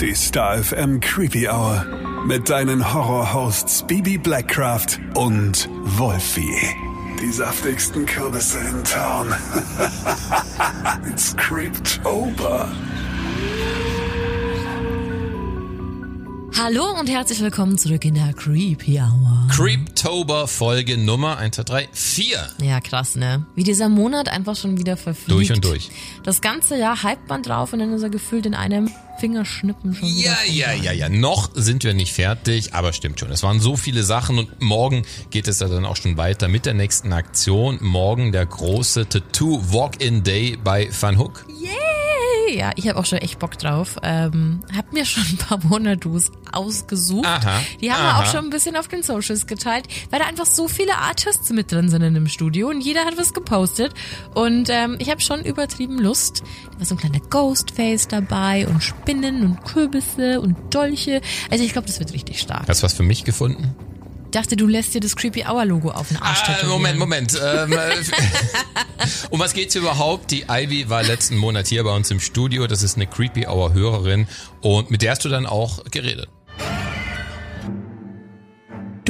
Die Star FM Creepy Hour mit deinen Horror-Hosts Bibi Blackcraft und Wolfie. Die saftigsten Kürbisse in Town. It's Creeptober. Hallo und herzlich willkommen zurück in der Creepy Hour. Creeptober Folge Nummer 1, 2, 3, 4. Ja, krass, ne? Wie dieser Monat einfach schon wieder verfliegt. Durch und durch. Das ganze Jahr hypt man drauf und dann ist er gefühlt in einem Fingerschnippen schon wieder Ja, ja, ja, ja. Noch sind wir nicht fertig, aber stimmt schon. Es waren so viele Sachen und morgen geht es ja dann auch schon weiter mit der nächsten Aktion. Morgen der große Tattoo Walk-In Day bei Van Hook. Yay! Ja, ich habe auch schon echt Bock drauf. Ähm, hab mir schon ein paar Wonderdoos ausgesucht. Aha, Die haben wir aha. auch schon ein bisschen auf den Socials geteilt, weil da einfach so viele Artists mit drin sind in dem Studio und jeder hat was gepostet. Und ähm, ich habe schon übertrieben Lust. Da war so ein kleiner Ghostface dabei und Spinnen und Kürbisse und Dolche. Also ich glaube, das wird richtig stark. Hast du was für mich gefunden? Ich dachte, du lässt dir das Creepy Hour Logo auf den Arsch Ah. Moment, Moment. Ähm, äh, um was geht's überhaupt? Die Ivy war letzten Monat hier bei uns im Studio. Das ist eine Creepy Hour Hörerin und mit der hast du dann auch geredet.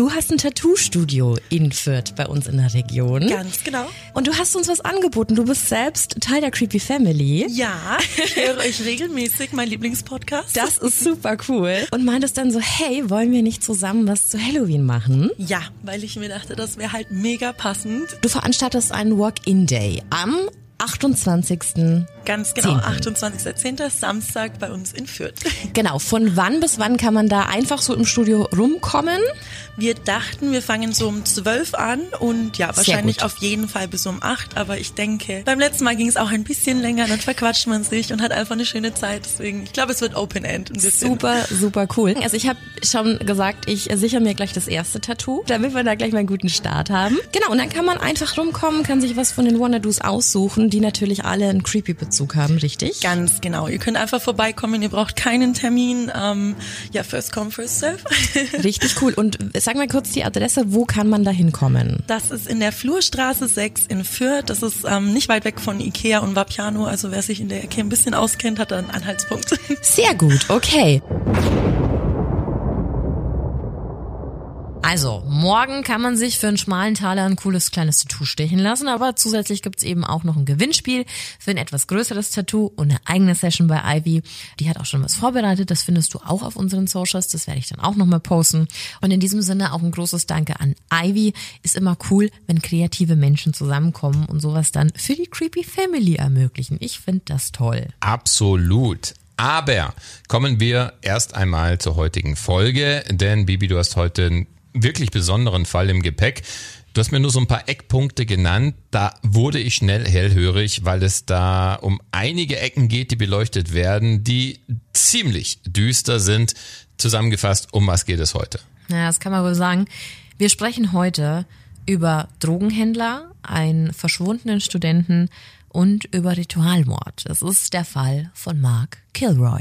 Du hast ein Tattoo-Studio in Fürth bei uns in der Region. Ganz genau. Und du hast uns was angeboten. Du bist selbst Teil der Creepy Family. Ja, ich höre euch regelmäßig, mein Lieblingspodcast. Das ist super cool. Und meintest dann so, hey, wollen wir nicht zusammen was zu Halloween machen? ja, weil ich mir dachte, das wäre halt mega passend. Du veranstaltest einen Walk-In-Day am 28. Ganz genau, Zehnten. 28.10. Samstag bei uns in Fürth. Genau, von wann bis wann kann man da einfach so im Studio rumkommen? Wir dachten, wir fangen so um 12 an und ja, wahrscheinlich auf jeden Fall bis um 8. Aber ich denke, beim letzten Mal ging es auch ein bisschen länger, dann verquatscht man sich und hat einfach eine schöne Zeit. Deswegen, ich glaube, es wird Open End. Super, super cool. Also ich habe schon gesagt, ich sichere mir gleich das erste Tattoo, damit wir da gleich mal einen guten Start haben. Genau, und dann kann man einfach rumkommen, kann sich was von den Wonderdoos aussuchen, die natürlich alle einen Creepy-Bezug haben, richtig? Ganz genau. Ihr könnt einfach vorbeikommen, ihr braucht keinen Termin. Ähm, ja, first come, first serve. Richtig cool. Und sag mal kurz die Adresse, wo kann man da hinkommen? Das ist in der Flurstraße 6 in Fürth. Das ist ähm, nicht weit weg von Ikea und Vapiano. Also wer sich in der Ecke ein bisschen auskennt, hat da einen Anhaltspunkt. Sehr gut, okay. Also, morgen kann man sich für einen schmalen Taler ein cooles kleines Tattoo stechen lassen, aber zusätzlich gibt's eben auch noch ein Gewinnspiel für ein etwas größeres Tattoo und eine eigene Session bei Ivy. Die hat auch schon was vorbereitet, das findest du auch auf unseren Socials, das werde ich dann auch nochmal posten. Und in diesem Sinne auch ein großes Danke an Ivy. Ist immer cool, wenn kreative Menschen zusammenkommen und sowas dann für die Creepy Family ermöglichen. Ich finde das toll. Absolut. Aber kommen wir erst einmal zur heutigen Folge, denn Bibi, du hast heute einen wirklich besonderen Fall im Gepäck. Du hast mir nur so ein paar Eckpunkte genannt. Da wurde ich schnell hellhörig, weil es da um einige Ecken geht, die beleuchtet werden, die ziemlich düster sind. Zusammengefasst, um was geht es heute? Ja, das kann man wohl sagen. Wir sprechen heute über Drogenhändler, einen verschwundenen Studenten und über Ritualmord. Es ist der Fall von Mark Kilroy.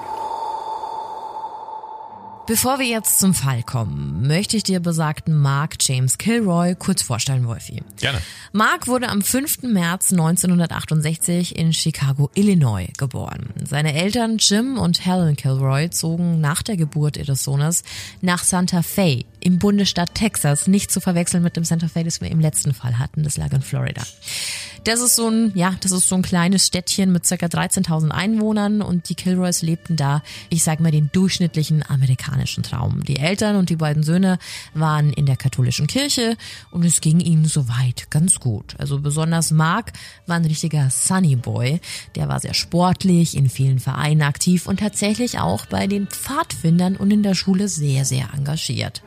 Bevor wir jetzt zum Fall kommen, möchte ich dir besagten Mark James Kilroy kurz vorstellen, Wolfi. Gerne. Mark wurde am 5. März 1968 in Chicago, Illinois geboren. Seine Eltern Jim und Helen Kilroy zogen nach der Geburt ihres Sohnes nach Santa Fe im Bundesstaat Texas, nicht zu verwechseln mit dem Santa Fe, das wir im letzten Fall hatten, das lag in Florida. Das ist so ein, ja, das ist so ein kleines Städtchen mit circa 13.000 Einwohnern und die Kilroys lebten da, ich sag mal, den durchschnittlichen amerikanischen Traum. Die Eltern und die beiden Söhne waren in der katholischen Kirche und es ging ihnen soweit ganz gut. Also besonders Mark war ein richtiger Sunny Boy. Der war sehr sportlich, in vielen Vereinen aktiv und tatsächlich auch bei den Pfadfindern und in der Schule sehr, sehr engagiert.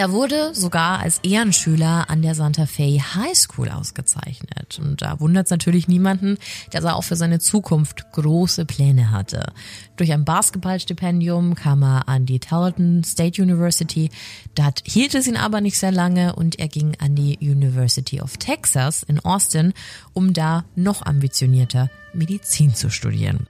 Er wurde sogar als Ehrenschüler an der Santa Fe High School ausgezeichnet. Und da wundert es natürlich niemanden, dass er auch für seine Zukunft große Pläne hatte. Durch ein Basketballstipendium kam er an die Tarleton State University. Dort hielt es ihn aber nicht sehr lange und er ging an die University of Texas in Austin, um da noch ambitionierter Medizin zu studieren.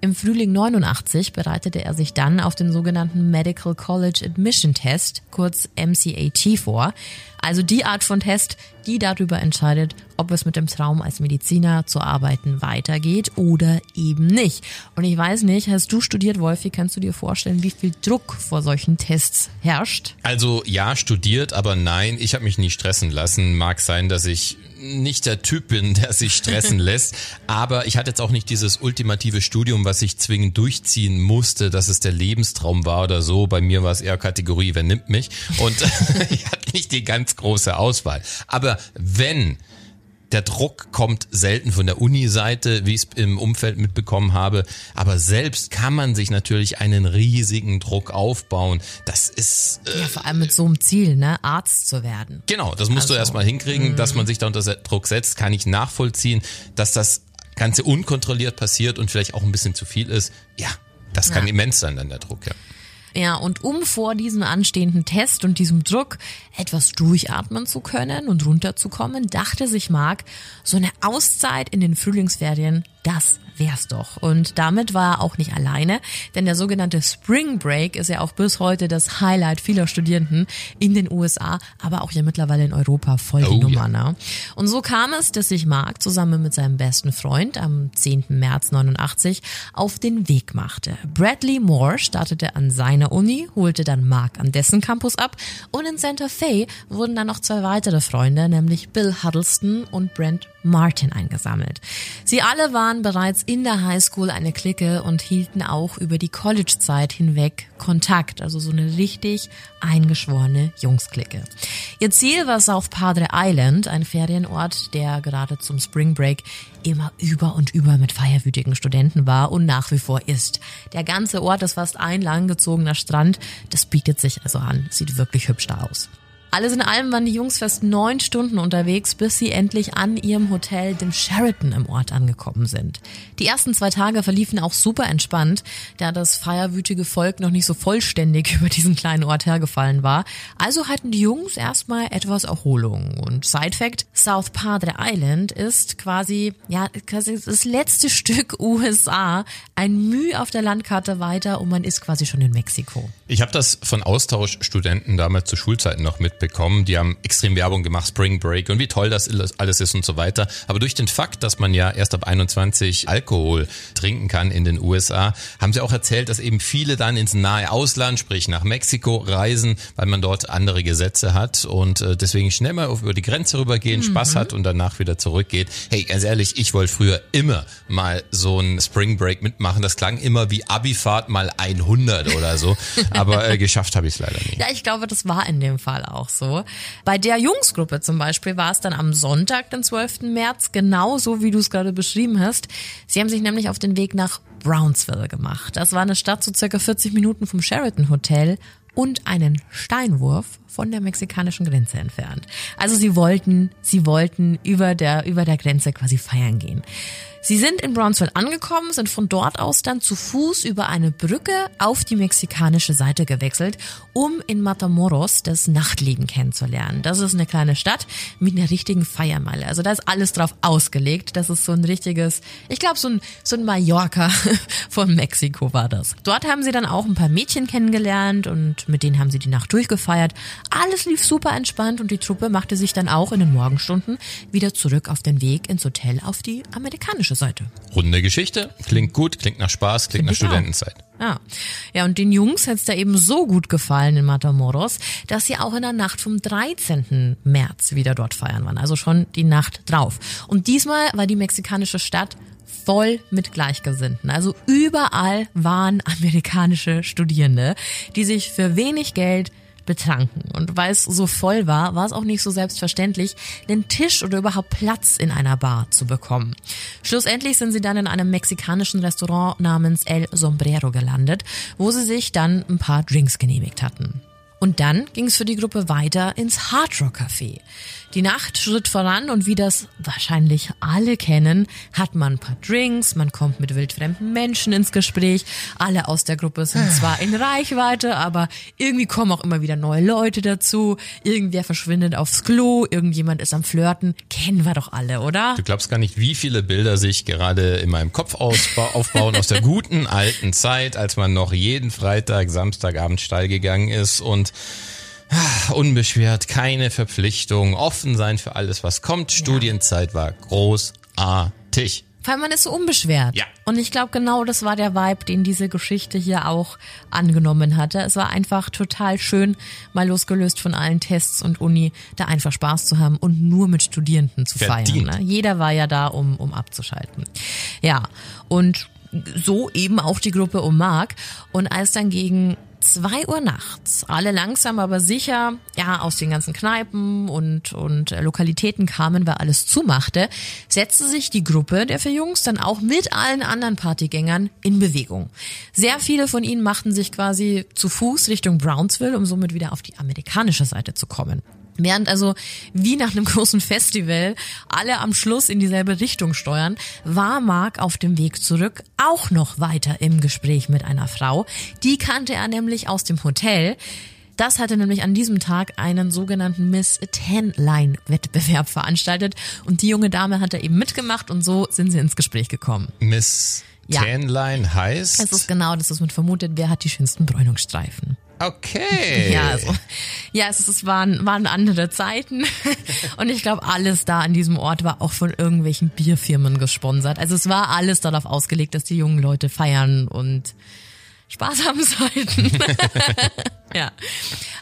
Im Frühling 89 bereitete er sich dann auf den sogenannten Medical College Admission Test, kurz MCAT, vor. Also die Art von Test, die darüber entscheidet, ob es mit dem Traum als Mediziner zu arbeiten weitergeht oder eben nicht. Und ich weiß nicht, hast du studiert, Wolfi, kannst du dir vorstellen, wie viel Druck vor solchen Tests herrscht? Also ja, studiert, aber nein, ich habe mich nie stressen lassen. Mag sein, dass ich nicht der Typ bin, der sich stressen lässt, aber ich hatte jetzt auch nicht dieses ultimative Studium, was ich zwingend durchziehen musste, dass es der Lebenstraum war oder so. Bei mir war es eher Kategorie, wer nimmt mich? Und ich hatte nicht die ganz große Auswahl. Aber wenn der Druck kommt selten von der Uni-Seite, wie ich es im Umfeld mitbekommen habe. Aber selbst kann man sich natürlich einen riesigen Druck aufbauen. Das ist. Äh, ja, vor allem mit so einem Ziel, ne? Arzt zu werden. Genau, das musst also, du erstmal hinkriegen, dass man sich da unter Druck setzt, kann ich nachvollziehen, dass das Ganze unkontrolliert passiert und vielleicht auch ein bisschen zu viel ist. Ja, das kann ja. immens sein, dann der Druck, ja. Ja, und um vor diesem anstehenden Test und diesem Druck etwas durchatmen zu können und runterzukommen, dachte sich Mark, so eine Auszeit in den Frühlingsferien, das wär's doch. Und damit war er auch nicht alleine, denn der sogenannte Spring Break ist ja auch bis heute das Highlight vieler Studierenden in den USA, aber auch ja mittlerweile in Europa voll die oh, Nummer. Ja. Ne? Und so kam es, dass sich Mark zusammen mit seinem besten Freund am 10. März 89 auf den Weg machte. Bradley Moore startete an seiner Uni, holte dann Mark an dessen Campus ab und in Santa Fe wurden dann noch zwei weitere Freunde, nämlich Bill Huddleston und Brent Martin eingesammelt. Sie alle waren bereits in der Highschool eine Clique und hielten auch über die College-Zeit hinweg Kontakt, also so eine richtig eingeschworene Jungsklicke. Ihr Ziel war South Padre Island, ein Ferienort, der gerade zum Spring Break immer über und über mit feierwütigen Studenten war und nach wie vor ist. Der ganze Ort ist fast ein langgezogener Strand, das bietet sich also an, sieht wirklich hübsch da aus. Alles in allem waren die Jungs fast neun Stunden unterwegs, bis sie endlich an ihrem Hotel, dem Sheraton, im Ort angekommen sind. Die ersten zwei Tage verliefen auch super entspannt, da das feierwütige Volk noch nicht so vollständig über diesen kleinen Ort hergefallen war. Also hatten die Jungs erstmal etwas Erholung. Und Side Fact, South Padre Island ist quasi, ja, quasi das letzte Stück USA, ein Mühe auf der Landkarte weiter und man ist quasi schon in Mexiko. Ich habe das von Austauschstudenten damals zu Schulzeiten noch mit mitbekommen. Die haben extrem Werbung gemacht, Spring Break und wie toll das alles ist und so weiter. Aber durch den Fakt, dass man ja erst ab 21 Alkohol trinken kann in den USA, haben sie auch erzählt, dass eben viele dann ins nahe Ausland, sprich nach Mexiko reisen, weil man dort andere Gesetze hat und äh, deswegen schnell mal über die Grenze rübergehen, mhm. Spaß hat und danach wieder zurückgeht. Hey, ganz ehrlich, ich wollte früher immer mal so ein Spring Break mitmachen. Das klang immer wie Abifahrt mal 100 oder so, aber äh, geschafft habe ich es leider nie. Ja, ich glaube, das war in dem Fall auch auch so. Bei der Jungsgruppe zum Beispiel war es dann am Sonntag, den 12. März, genauso wie du es gerade beschrieben hast. Sie haben sich nämlich auf den Weg nach Brownsville gemacht. Das war eine Stadt so circa 40 Minuten vom Sheraton Hotel und einen Steinwurf von der mexikanischen Grenze entfernt. Also sie wollten, sie wollten über der, über der Grenze quasi feiern gehen. Sie sind in Brownsville angekommen, sind von dort aus dann zu Fuß über eine Brücke auf die mexikanische Seite gewechselt, um in Matamoros das Nachtleben kennenzulernen. Das ist eine kleine Stadt mit einer richtigen Feiermeile. Also da ist alles drauf ausgelegt. Das ist so ein richtiges, ich glaube so ein, so ein Mallorca von Mexiko war das. Dort haben sie dann auch ein paar Mädchen kennengelernt und und mit denen haben sie die Nacht durchgefeiert. Alles lief super entspannt und die Truppe machte sich dann auch in den Morgenstunden wieder zurück auf den Weg ins Hotel auf die amerikanische Seite. Runde Geschichte, klingt gut, klingt nach Spaß, klingt Find nach ich auch. Studentenzeit. Ja. ja, und den Jungs hat's da eben so gut gefallen in Matamoros, dass sie auch in der Nacht vom 13. März wieder dort feiern waren. Also schon die Nacht drauf. Und diesmal war die mexikanische Stadt voll mit Gleichgesinnten. Also überall waren amerikanische Studierende, die sich für wenig Geld betranken. Und weil es so voll war, war es auch nicht so selbstverständlich, den Tisch oder überhaupt Platz in einer Bar zu bekommen. Schlussendlich sind sie dann in einem mexikanischen Restaurant namens El Sombrero gelandet, wo sie sich dann ein paar Drinks genehmigt hatten. Und dann ging es für die Gruppe weiter ins Hard Rock Café. Die Nacht schritt voran und wie das wahrscheinlich alle kennen, hat man ein paar Drinks, man kommt mit wildfremden Menschen ins Gespräch. Alle aus der Gruppe sind zwar in Reichweite, aber irgendwie kommen auch immer wieder neue Leute dazu. Irgendwer verschwindet aufs Klo, irgendjemand ist am Flirten. Kennen wir doch alle, oder? Du glaubst gar nicht, wie viele Bilder sich gerade in meinem Kopf aufbauen aus der guten alten Zeit, als man noch jeden Freitag, Samstagabend steil gegangen ist und ah, unbeschwert, keine Verpflichtung, offen sein für alles, was kommt. Studienzeit war großartig. Weil man ist so unbeschwert. Ja. Und ich glaube, genau das war der Vibe, den diese Geschichte hier auch angenommen hatte. Es war einfach total schön, mal losgelöst von allen Tests und Uni, da einfach Spaß zu haben und nur mit Studierenden zu Verdient. feiern. Ne? Jeder war ja da, um, um abzuschalten. Ja, und so eben auch die Gruppe um Mark. Und als dann gegen zwei Uhr nachts alle langsam aber sicher ja aus den ganzen Kneipen und und äh, Lokalitäten kamen, weil alles zumachte, setzte sich die Gruppe der vier Jungs dann auch mit allen anderen Partygängern in Bewegung. Sehr viele von ihnen machten sich quasi zu Fuß Richtung Brownsville, um somit wieder auf die amerikanische Seite zu kommen. Während also wie nach einem großen Festival alle am Schluss in dieselbe Richtung steuern, war Mark auf dem Weg zurück auch noch weiter im Gespräch mit einer Frau. Die kannte er nämlich aus dem Hotel. Das hatte nämlich an diesem Tag einen sogenannten Miss Tan-Line-Wettbewerb veranstaltet und die junge Dame hat da eben mitgemacht und so sind sie ins Gespräch gekommen. Miss Ja. Tanline heißt? Es ist genau das, was man vermutet, wer hat die schönsten Bräunungsstreifen. Okay. Ja, also, ja, es, es waren, waren andere Zeiten. Und ich glaube, alles da an diesem Ort war auch von irgendwelchen Bierfirmen gesponsert. Also es war alles darauf ausgelegt, dass die jungen Leute feiern und Spaß haben sollten. ja.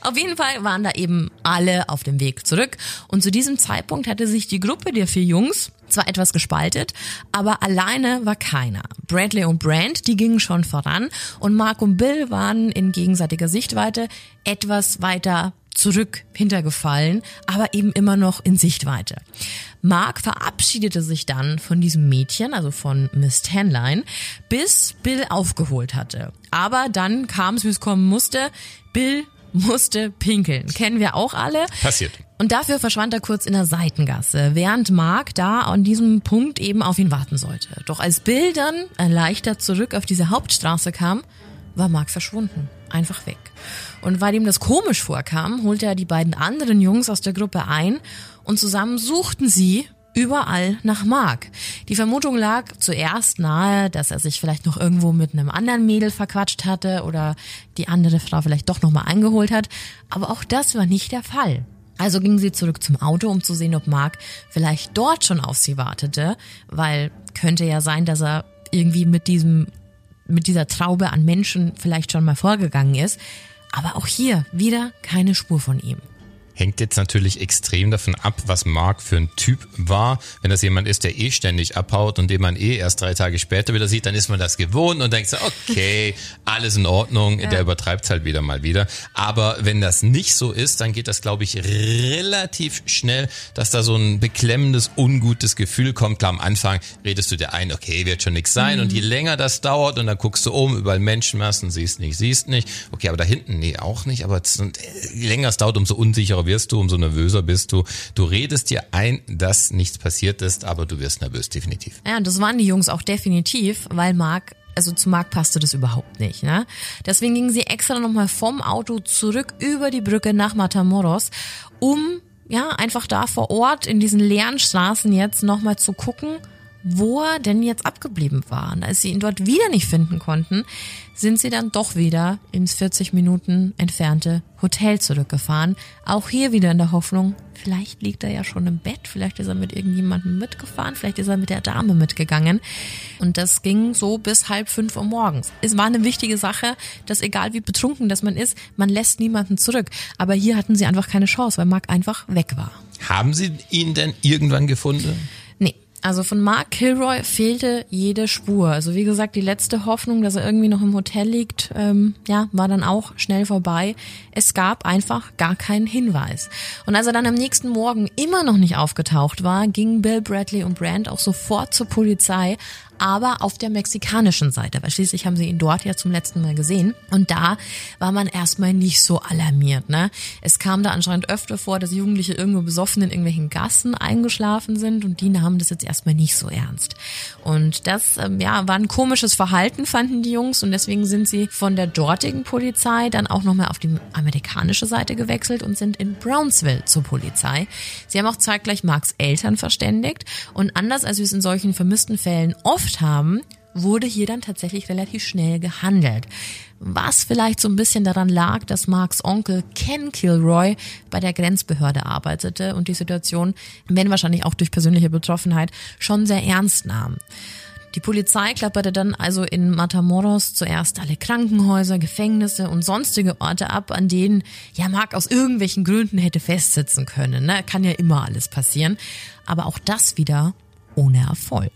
Auf jeden Fall waren da eben alle auf dem Weg zurück. Und zu diesem Zeitpunkt hatte sich die Gruppe der vier Jungs zwar etwas gespaltet, aber alleine war keiner. Bradley und Brand, die gingen schon voran und Mark und Bill waren in gegenseitiger Sichtweite etwas weiter zurück hintergefallen, aber eben immer noch in Sichtweite. Mark verabschiedete sich dann von diesem Mädchen, also von Miss Tanline, bis Bill aufgeholt hatte. Aber dann kam es, wie es kommen musste. Bill musste pinkeln. Kennen wir auch alle. Passiert. Und dafür verschwand er kurz in der Seitengasse, während Mark da an diesem Punkt eben auf ihn warten sollte. Doch als Bill dann erleichtert zurück auf diese Hauptstraße kam, war Mark verschwunden. Einfach weg. Und weil ihm das komisch vorkam, holte er die beiden anderen Jungs aus der Gruppe ein und zusammen suchten sie überall nach Mark. Die Vermutung lag zuerst nahe, dass er sich vielleicht noch irgendwo mit einem anderen Mädel verquatscht hatte oder die andere Frau vielleicht doch nochmal eingeholt hat. Aber auch das war nicht der Fall. Also gingen sie zurück zum Auto, um zu sehen, ob Mark vielleicht dort schon auf sie wartete, weil könnte ja sein, dass er irgendwie mit diesem, mit dieser Traube an Menschen vielleicht schon mal vorgegangen ist. Aber auch hier wieder keine Spur von ihm. Hängt jetzt natürlich extrem davon ab, was Mark für ein Typ war. Wenn das jemand ist, der eh ständig abhaut und den man eh erst drei Tage später wieder sieht, dann ist man das gewohnt und denkt so, okay, alles in Ordnung, der übertreibt halt wieder mal wieder. Aber wenn das nicht so ist, dann geht das, glaube ich, relativ schnell, dass da so ein beklemmendes, ungutes Gefühl kommt. Klar, am Anfang redest du dir ein, okay, wird schon nichts sein. Und je länger das dauert und dann guckst du um, überall Menschenmassen, siehst nicht, siehst nicht. Okay, aber da hinten, nee, auch nicht. Aber es- je länger es dauert, umso unsicherer wirst du, umso nervöser bist du. Du redest dir ein, dass nichts passiert ist, aber du wirst nervös, definitiv. Ja, und das waren die Jungs auch definitiv, weil Mark, also zu Mark passte das überhaupt nicht. Ne? Deswegen gingen sie extra nochmal vom Auto zurück über die Brücke nach Matamoros, um ja einfach da vor Ort in diesen leeren Straßen jetzt nochmal zu gucken, wo er denn jetzt abgeblieben war. Und als sie ihn dort wieder nicht finden konnten, sind sie dann doch wieder ins 40 Minuten entfernte Hotel zurückgefahren. Auch hier wieder in der Hoffnung, vielleicht liegt er ja schon im Bett, vielleicht ist er mit irgendjemandem mitgefahren, vielleicht ist er mit der Dame mitgegangen. Und das ging so bis halb fünf Uhr morgens. Es war eine wichtige Sache, dass egal wie betrunken das man ist, man lässt niemanden zurück. Aber hier hatten sie einfach keine Chance, weil Mark einfach weg war. Haben Sie ihn denn irgendwann gefunden? Also von Mark Kilroy fehlte jede Spur. Also wie gesagt, die letzte Hoffnung, dass er irgendwie noch im Hotel liegt, ähm, ja, war dann auch schnell vorbei. Es gab einfach gar keinen Hinweis. Und als er dann am nächsten Morgen immer noch nicht aufgetaucht war, gingen Bill Bradley und Brand auch sofort zur Polizei, aber auf der mexikanischen Seite, weil schließlich haben sie ihn dort ja zum letzten Mal gesehen. Und da war man erstmal nicht so alarmiert. Ne? Es kam da anscheinend öfter vor, dass Jugendliche irgendwo besoffen in irgendwelchen Gassen eingeschlafen sind und die nahmen das jetzt erstmal nicht so ernst. Und das ähm, ja, war ein komisches Verhalten, fanden die Jungs und deswegen sind sie von der dortigen Polizei dann auch nochmal auf die amerikanische Seite gewechselt und sind in Brownsville zur Polizei. Sie haben auch zeitgleich Marks Eltern verständigt und anders als wir es in solchen vermissten Fällen oft oft haben, wurde hier dann tatsächlich relativ schnell gehandelt. Was vielleicht so ein bisschen daran lag, dass Marks Onkel Ken Kilroy bei der Grenzbehörde arbeitete und die Situation, wenn wahrscheinlich auch durch persönliche Betroffenheit, schon sehr ernst nahm. Die Polizei klapperte dann also in Matamoros zuerst alle Krankenhäuser, Gefängnisse und sonstige Orte ab, an denen ja Mark aus irgendwelchen Gründen hätte festsitzen können. Ne? Kann ja immer alles passieren. Aber auch das wieder ohne Erfolg.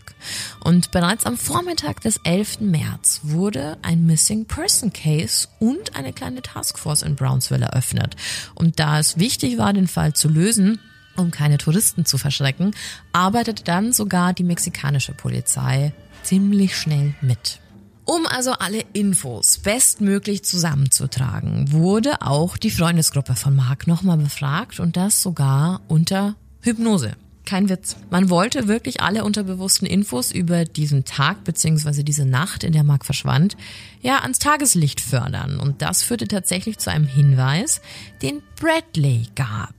Und bereits am Vormittag des 11. März wurde ein Missing Person Case und eine kleine Taskforce in Brownsville eröffnet. Und da es wichtig war, den Fall zu lösen, um keine Touristen zu verschrecken, arbeitete dann sogar die mexikanische Polizei ziemlich schnell mit. Um also alle Infos bestmöglich zusammenzutragen, wurde auch die Freundesgruppe von Mark nochmal befragt und das sogar unter Hypnose. Kein Witz. Man wollte wirklich alle unterbewussten Infos über diesen Tag beziehungsweise diese Nacht, in der Mark verschwand, ja ans Tageslicht fördern. Und das führte tatsächlich zu einem Hinweis, den Bradley gab.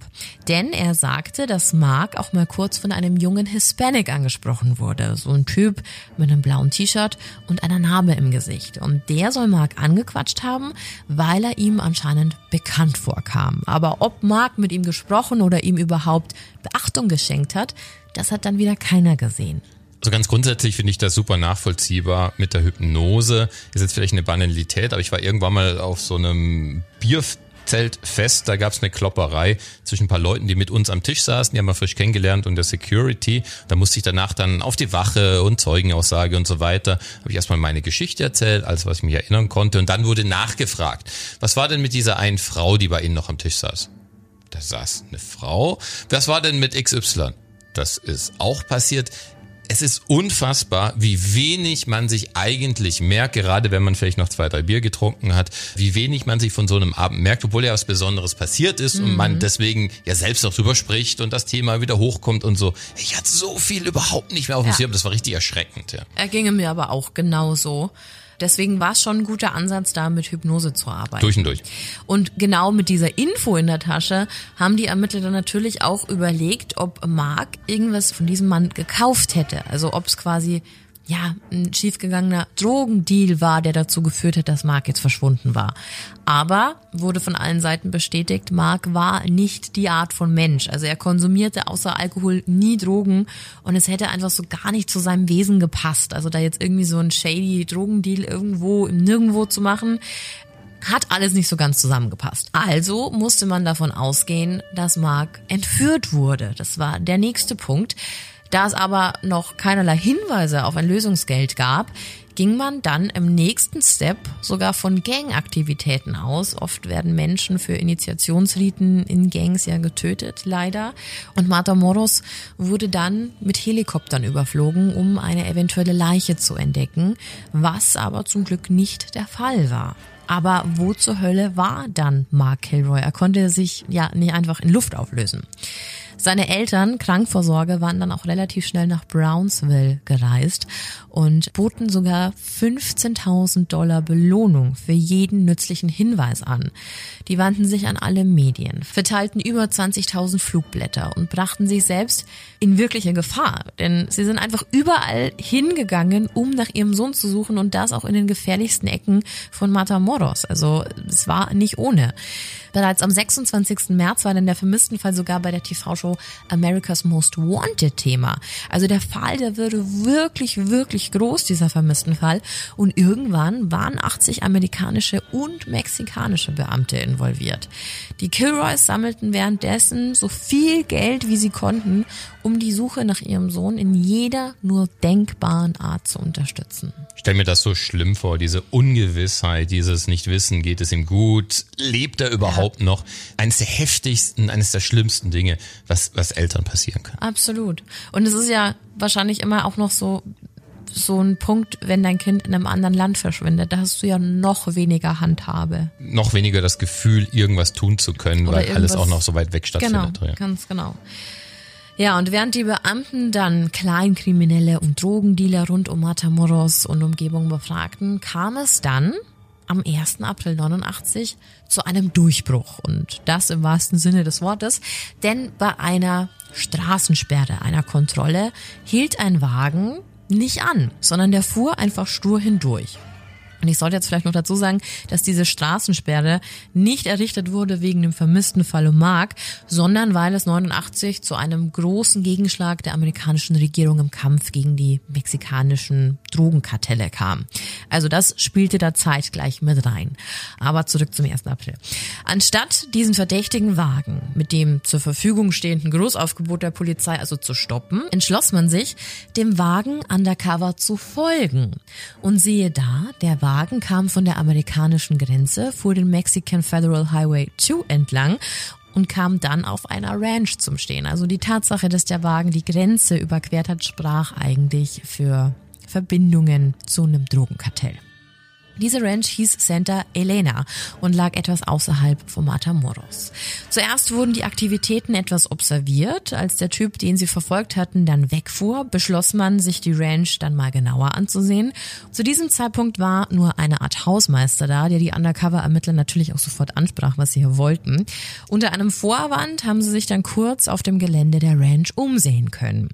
Denn er sagte, dass Mark auch mal kurz von einem jungen Hispanic angesprochen wurde. So ein Typ mit einem blauen T-Shirt und einer Narbe im Gesicht. Und der soll Mark angequatscht haben, weil er ihm anscheinend bekannt vorkam. Aber ob Mark mit ihm gesprochen oder ihm überhaupt Beachtung geschenkt hat, das hat dann wieder keiner gesehen. Also ganz grundsätzlich finde ich das super nachvollziehbar mit der Hypnose. Ist jetzt vielleicht eine Banalität, aber ich war irgendwann mal auf so einem Bierzeltfest, da gab es eine Klopperei zwischen ein paar Leuten, die mit uns am Tisch saßen, die haben wir frisch kennengelernt und der Security. Da musste ich danach dann auf die Wache und Zeugenaussage und so weiter. Habe ich erstmal meine Geschichte erzählt, alles was ich mich erinnern konnte und dann wurde nachgefragt. Was war denn mit dieser einen Frau, die bei Ihnen noch am Tisch saß? Da saß eine Frau. Was war denn mit XY? Das ist auch passiert es ist unfassbar, wie wenig man sich eigentlich merkt, gerade wenn man vielleicht noch zwei, drei Bier getrunken hat, wie wenig man sich von so einem Abend merkt, obwohl ja was Besonderes passiert ist mhm. und man mhm. deswegen ja selbst auch drüber spricht und das Thema wieder hochkommt und so. Ich hatte so viel überhaupt nicht mehr auf dem ja. Schirm, das war richtig erschreckend. Ja. Er ginge mir aber auch genauso. Deswegen war es schon ein guter Ansatz, da mit Hypnose zu arbeiten. Durch und durch. Und genau mit dieser Info in der Tasche haben die Ermittler dann natürlich auch überlegt, ob Mark irgendwas von diesem Mann gekauft hätte. Also ob es quasi ja, ein schiefgegangener Drogendeal war, der dazu geführt hat, dass Mark jetzt verschwunden war. Aber wurde von allen Seiten bestätigt, Mark war nicht die Art von Mensch. Also er konsumierte außer Alkohol nie Drogen und es hätte einfach so gar nicht zu seinem Wesen gepasst. Also da jetzt irgendwie so ein shady Drogendeal irgendwo im Nirgendwo zu machen, hat alles nicht so ganz zusammengepasst. Also musste man davon ausgehen, dass Mark entführt wurde. Das war der nächste Punkt. Da es aber noch keinerlei Hinweise auf ein Lösungsgeld gab, ging man dann im nächsten Step sogar von Gangaktivitäten aus. Oft werden Menschen für Initiationsriten in Gangs ja getötet, leider. Und Matamoros wurde dann mit Helikoptern überflogen, um eine eventuelle Leiche zu entdecken, was aber zum Glück nicht der Fall war. Aber wo zur Hölle war dann Mark Kilroy? Er konnte sich ja nicht einfach in Luft auflösen. Seine Eltern, Krankvorsorge, waren dann auch relativ schnell nach Brownsville gereist und boten sogar 15.000 Dollar Belohnung für jeden nützlichen Hinweis an. Die wandten sich an alle Medien, verteilten über 20.000 Flugblätter und brachten sich selbst in wirkliche Gefahr, denn sie sind einfach überall hingegangen, um nach ihrem Sohn zu suchen und das auch in den gefährlichsten Ecken von Matamoros. Also es war nicht ohne. Bereits am 26. März war dann der Vermisstenfall sogar bei der TV-Show America's Most Wanted Thema. Also der Fall, der würde wirklich, wirklich groß, dieser Vermisstenfall. Und irgendwann waren 80 amerikanische und mexikanische Beamte involviert. Die Kilroys sammelten währenddessen so viel Geld, wie sie konnten, um die Suche nach ihrem Sohn in jeder nur denkbaren Art zu unterstützen. Stell mir das so schlimm vor, diese Ungewissheit, dieses Nicht-Wissen, geht es ihm gut, lebt er überhaupt ja. Noch? Eines der heftigsten, eines der schlimmsten Dinge, was, was Eltern passieren kann. Absolut. Und es ist ja wahrscheinlich immer auch noch so, so ein Punkt, wenn dein Kind in einem anderen Land verschwindet, da hast du ja noch weniger Handhabe. Noch weniger das Gefühl, irgendwas tun zu können, Oder weil alles auch noch so weit weg stattfindet. Genau, ja. ganz genau. Ja, und während die Beamten dann Kleinkriminelle und Drogendealer rund um Matamoros und Umgebung befragten, kam es dann am 1. April 89 zu einem Durchbruch. Und das im wahrsten Sinne des Wortes. Denn bei einer Straßensperre, einer Kontrolle, hielt ein Wagen nicht an, sondern der fuhr einfach stur hindurch. Und ich sollte jetzt vielleicht noch dazu sagen, dass diese Straßensperre nicht errichtet wurde wegen dem vermissten Fall Mark, sondern weil es 89 zu einem großen Gegenschlag der amerikanischen Regierung im Kampf gegen die mexikanischen Drogenkartelle kam. Also das spielte da zeitgleich mit rein. Aber zurück zum 1. April. Anstatt diesen verdächtigen Wagen mit dem zur Verfügung stehenden Großaufgebot der Polizei also zu stoppen, entschloss man sich, dem Wagen undercover zu folgen. Und siehe da, der Wagen Wagen kam von der amerikanischen Grenze, fuhr den Mexican Federal Highway 2 entlang und kam dann auf einer Ranch zum Stehen. Also die Tatsache, dass der Wagen die Grenze überquert hat, sprach eigentlich für Verbindungen zu einem Drogenkartell. Diese Ranch hieß Santa Elena und lag etwas außerhalb von Matamoros. Zuerst wurden die Aktivitäten etwas observiert. Als der Typ, den sie verfolgt hatten, dann wegfuhr, beschloss man, sich die Ranch dann mal genauer anzusehen. Zu diesem Zeitpunkt war nur eine Art Hausmeister da, der die Undercover-Ermittler natürlich auch sofort ansprach, was sie hier wollten. Unter einem Vorwand haben sie sich dann kurz auf dem Gelände der Ranch umsehen können.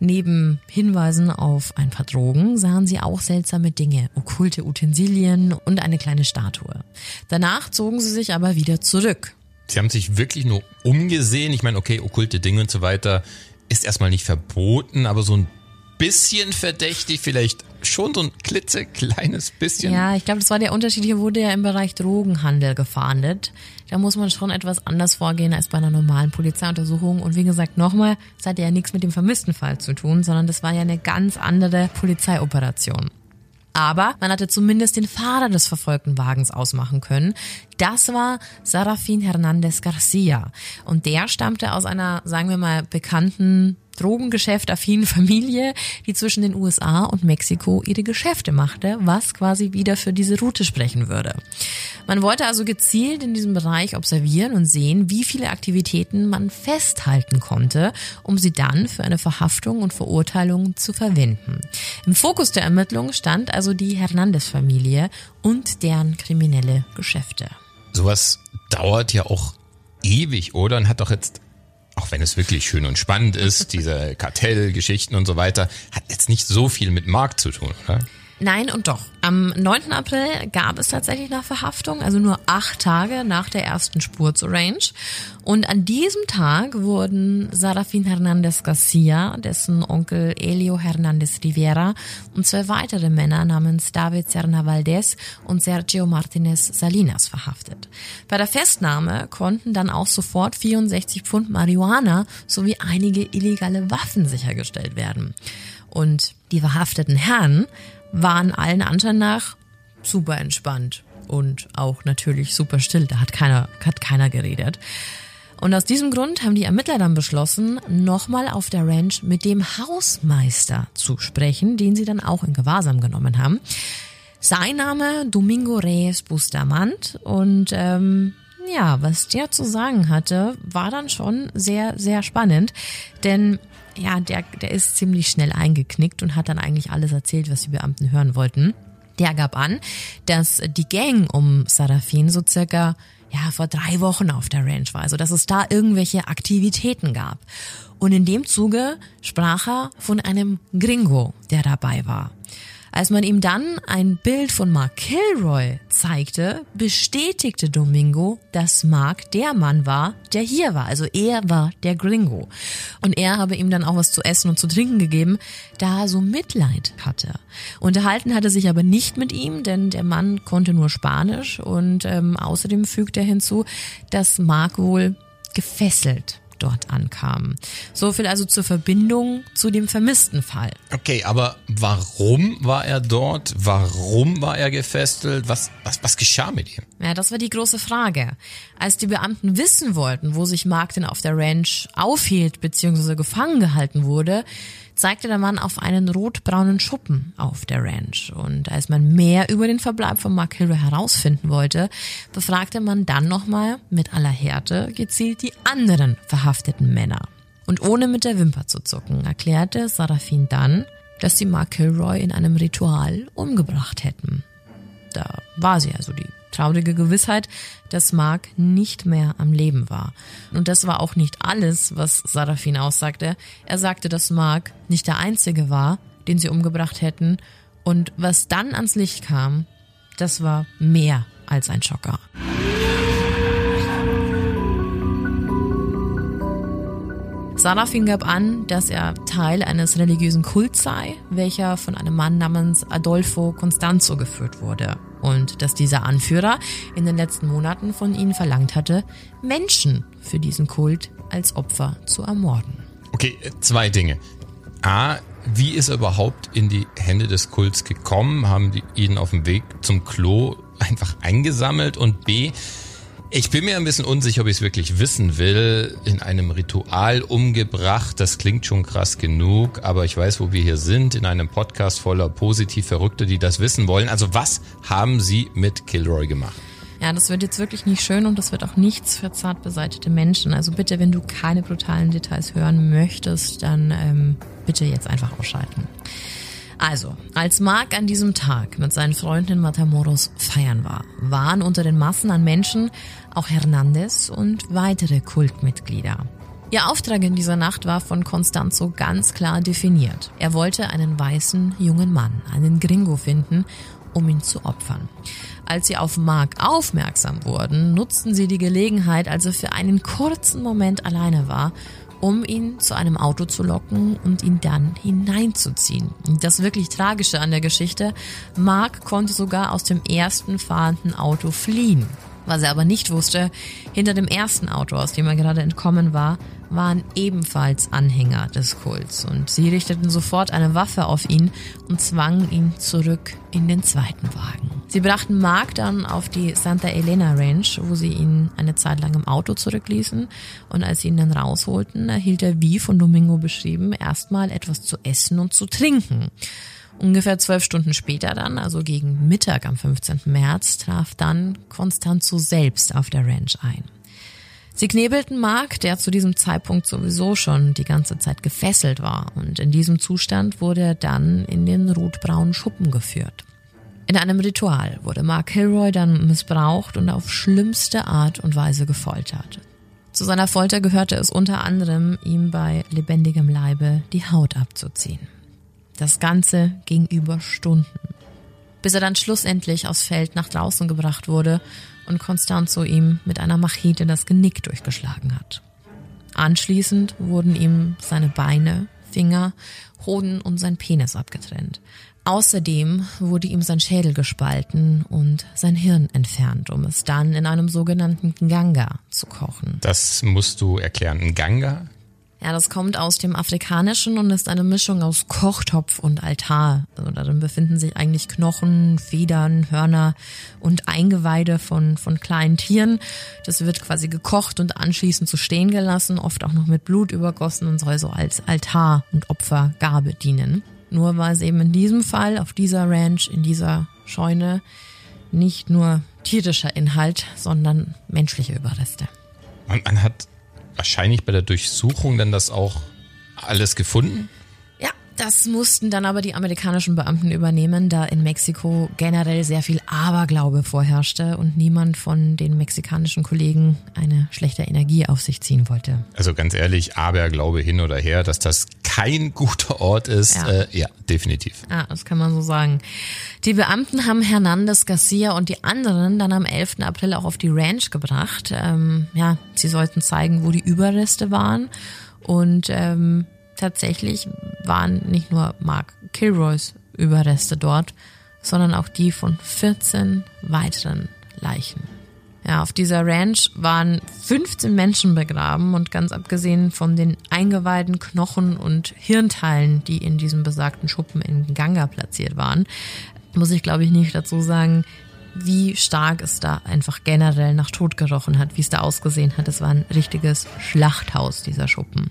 Neben Hinweisen auf ein paar Drogen sahen sie auch seltsame Dinge, okkulte Utensilien, und eine kleine Statue. Danach zogen sie sich aber wieder zurück. Sie haben sich wirklich nur umgesehen. Ich meine, okay, okkulte Dinge und so weiter ist erstmal nicht verboten, aber so ein bisschen verdächtig, vielleicht schon so ein klitzekleines bisschen. Ja, ich glaube, das war der Unterschied. Hier wurde ja im Bereich Drogenhandel gefahndet. Da muss man schon etwas anders vorgehen als bei einer normalen Polizeiuntersuchung. Und wie gesagt, nochmal, es hatte ja nichts mit dem vermissten Fall zu tun, sondern das war ja eine ganz andere Polizeioperation. Aber man hatte zumindest den Fahrer des verfolgten Wagens ausmachen können. Das war Sarafin Hernandez Garcia. Und der stammte aus einer, sagen wir mal, bekannten Drogengeschäft-affinen Familie, die zwischen den USA und Mexiko ihre Geschäfte machte, was quasi wieder für diese Route sprechen würde. Man wollte also gezielt in diesem Bereich observieren und sehen, wie viele Aktivitäten man festhalten konnte, um sie dann für eine Verhaftung und Verurteilung zu verwenden. Im Fokus der Ermittlung stand also die Hernandez-Familie und deren kriminelle Geschäfte. Sowas dauert ja auch ewig, oder? Und hat doch jetzt auch wenn es wirklich schön und spannend ist, diese Kartellgeschichten und so weiter, hat jetzt nicht so viel mit Markt zu tun, oder? Nein und doch. Am 9. April gab es tatsächlich eine Verhaftung, also nur acht Tage nach der ersten Spur zur Range. Und an diesem Tag wurden Sarafin Hernandez Garcia, dessen Onkel Elio Hernandez Rivera und zwei weitere Männer namens David Serna Valdez und Sergio Martinez Salinas verhaftet. Bei der Festnahme konnten dann auch sofort 64 Pfund Marihuana sowie einige illegale Waffen sichergestellt werden. Und die verhafteten Herren waren allen Anschein nach super entspannt und auch natürlich super still. Da hat keiner, hat keiner geredet. Und aus diesem Grund haben die Ermittler dann beschlossen, nochmal auf der Ranch mit dem Hausmeister zu sprechen, den sie dann auch in Gewahrsam genommen haben. Sein Name Domingo Reyes Bustamant und ähm, Ja, was der zu sagen hatte, war dann schon sehr, sehr spannend, denn ja, der, der ist ziemlich schnell eingeknickt und hat dann eigentlich alles erzählt, was die Beamten hören wollten. Der gab an, dass die Gang um Sarafin so circa ja, vor drei Wochen auf der Ranch war, also dass es da irgendwelche Aktivitäten gab. Und in dem Zuge sprach er von einem Gringo, der dabei war. Als man ihm dann ein Bild von Mark Kilroy zeigte, bestätigte Domingo, dass Mark der Mann war, der hier war. Also er war der Gringo. Und er habe ihm dann auch was zu essen und zu trinken gegeben, da er so Mitleid hatte. Unterhalten hatte sich aber nicht mit ihm, denn der Mann konnte nur Spanisch und ähm, außerdem fügt er hinzu, dass Mark wohl gefesselt dort ankamen. So viel also zur Verbindung zu dem vermissten Fall. Okay, aber warum war er dort? Warum war er gefesselt? Was, was, was geschah mit ihm? Ja, das war die große Frage. Als die Beamten wissen wollten, wo sich Mark denn auf der Ranch aufhielt bzw. gefangen gehalten wurde, zeigte der Mann auf einen rotbraunen Schuppen auf der Ranch. Und als man mehr über den Verbleib von Mark Hilre herausfinden wollte, befragte man dann nochmal mit aller Härte gezielt die anderen verhafteten Männer. Und ohne mit der Wimper zu zucken, erklärte Sarafin dann, dass sie Mark Kilroy in einem Ritual umgebracht hätten. Da war sie also die traurige Gewissheit, dass Mark nicht mehr am Leben war. Und das war auch nicht alles, was Sarafin aussagte. Er sagte, dass Mark nicht der Einzige war, den sie umgebracht hätten. Und was dann ans Licht kam, das war mehr als ein Schocker. Sarafin gab an, dass er Teil eines religiösen Kults sei, welcher von einem Mann namens Adolfo Constanzo geführt wurde. Und dass dieser Anführer in den letzten Monaten von ihnen verlangt hatte, Menschen für diesen Kult als Opfer zu ermorden. Okay, zwei Dinge. A, wie ist er überhaupt in die Hände des Kults gekommen? Haben die ihn auf dem Weg zum Klo einfach eingesammelt? Und B, ich bin mir ein bisschen unsicher, ob ich es wirklich wissen will. In einem Ritual umgebracht, das klingt schon krass genug, aber ich weiß, wo wir hier sind, in einem Podcast voller positiv Verrückte, die das wissen wollen. Also was haben Sie mit Kilroy gemacht? Ja, das wird jetzt wirklich nicht schön und das wird auch nichts für zart beseitete Menschen. Also bitte, wenn du keine brutalen Details hören möchtest, dann ähm, bitte jetzt einfach ausschalten. Also, als Mark an diesem Tag mit seinen Freunden in Matamoros feiern war, waren unter den Massen an Menschen auch Hernandez und weitere Kultmitglieder. Ihr Auftrag in dieser Nacht war von Constanzo ganz klar definiert. Er wollte einen weißen jungen Mann, einen Gringo finden, um ihn zu opfern. Als sie auf Mark aufmerksam wurden, nutzten sie die Gelegenheit, als er für einen kurzen Moment alleine war, um ihn zu einem Auto zu locken und ihn dann hineinzuziehen. Das wirklich Tragische an der Geschichte, Mark konnte sogar aus dem ersten fahrenden Auto fliehen. Was er aber nicht wusste, hinter dem ersten Auto, aus dem er gerade entkommen war, waren ebenfalls Anhänger des Kults und sie richteten sofort eine Waffe auf ihn und zwangen ihn zurück in den zweiten Wagen. Sie brachten Mark dann auf die Santa Elena Ranch, wo sie ihn eine Zeit lang im Auto zurückließen und als sie ihn dann rausholten, erhielt er, wie von Domingo beschrieben, erstmal etwas zu essen und zu trinken. Ungefähr zwölf Stunden später dann, also gegen Mittag am 15. März, traf dann Constanzo selbst auf der Ranch ein. Sie knebelten Mark, der zu diesem Zeitpunkt sowieso schon die ganze Zeit gefesselt war, und in diesem Zustand wurde er dann in den rotbraunen Schuppen geführt. In einem Ritual wurde Mark Hilroy dann missbraucht und auf schlimmste Art und Weise gefoltert. Zu seiner Folter gehörte es unter anderem, ihm bei lebendigem Leibe die Haut abzuziehen. Das Ganze ging über Stunden, bis er dann schlussendlich aufs Feld nach draußen gebracht wurde und Constanzo ihm mit einer Machete das Genick durchgeschlagen hat. Anschließend wurden ihm seine Beine, Finger, Hoden und sein Penis abgetrennt. Außerdem wurde ihm sein Schädel gespalten und sein Hirn entfernt, um es dann in einem sogenannten Ganga zu kochen. Das musst du erklären. Ganga? Ja, das kommt aus dem Afrikanischen und ist eine Mischung aus Kochtopf und Altar. Also darin befinden sich eigentlich Knochen, Federn, Hörner und Eingeweide von, von kleinen Tieren. Das wird quasi gekocht und anschließend zu stehen gelassen, oft auch noch mit Blut übergossen und soll so als Altar und Opfergabe dienen. Nur war es eben in diesem Fall, auf dieser Ranch, in dieser Scheune, nicht nur tierischer Inhalt, sondern menschliche Überreste. Und man hat wahrscheinlich bei der Durchsuchung dann das auch alles gefunden? Das mussten dann aber die amerikanischen Beamten übernehmen, da in Mexiko generell sehr viel Aberglaube vorherrschte und niemand von den mexikanischen Kollegen eine schlechte Energie auf sich ziehen wollte. Also ganz ehrlich, Aberglaube hin oder her, dass das kein guter Ort ist, Ja. äh, ja definitiv. Ja, das kann man so sagen. Die Beamten haben Hernandez Garcia und die anderen dann am 11. April auch auf die Ranch gebracht. Ähm, ja, sie sollten zeigen, wo die Überreste waren. Und ähm, tatsächlich waren nicht nur Mark Kilroys Überreste dort, sondern auch die von 14 weiteren Leichen. Ja, auf dieser Ranch waren 15 Menschen begraben und ganz abgesehen von den Eingeweiden, Knochen und Hirnteilen, die in diesem besagten Schuppen in Ganga platziert waren, muss ich glaube ich nicht dazu sagen, wie stark es da einfach generell nach Tod gerochen hat, wie es da ausgesehen hat. Es war ein richtiges Schlachthaus, dieser Schuppen.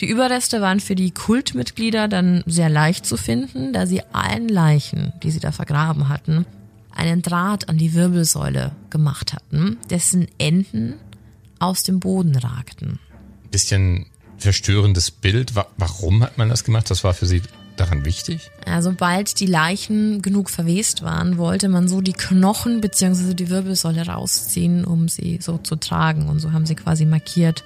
Die Überreste waren für die Kultmitglieder dann sehr leicht zu finden, da sie allen Leichen, die sie da vergraben hatten, einen Draht an die Wirbelsäule gemacht hatten, dessen Enden aus dem Boden ragten. Bisschen verstörendes Bild. Wa- Warum hat man das gemacht? Das war für Sie daran wichtig? Ja, sobald die Leichen genug verwest waren, wollte man so die Knochen bzw. die Wirbelsäule rausziehen, um sie so zu tragen. Und so haben sie quasi markiert,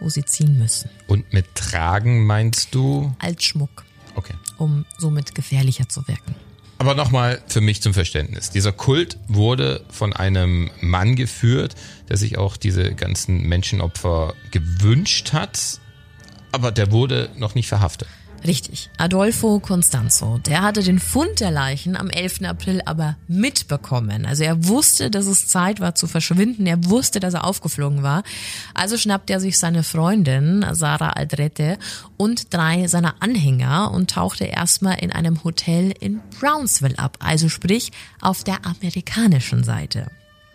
wo sie ziehen müssen. Und mit Tragen meinst du? Als Schmuck, Okay. um somit gefährlicher zu wirken. Aber nochmal für mich zum Verständnis. Dieser Kult wurde von einem Mann geführt, der sich auch diese ganzen Menschenopfer gewünscht hat, aber der wurde noch nicht verhaftet. Richtig. Adolfo Constanzo, der hatte den Fund der Leichen am 11. April aber mitbekommen. Also er wusste, dass es Zeit war zu verschwinden. Er wusste, dass er aufgeflogen war. Also schnappte er sich seine Freundin Sarah Aldrete und drei seiner Anhänger und tauchte erstmal in einem Hotel in Brownsville ab. Also sprich auf der amerikanischen Seite.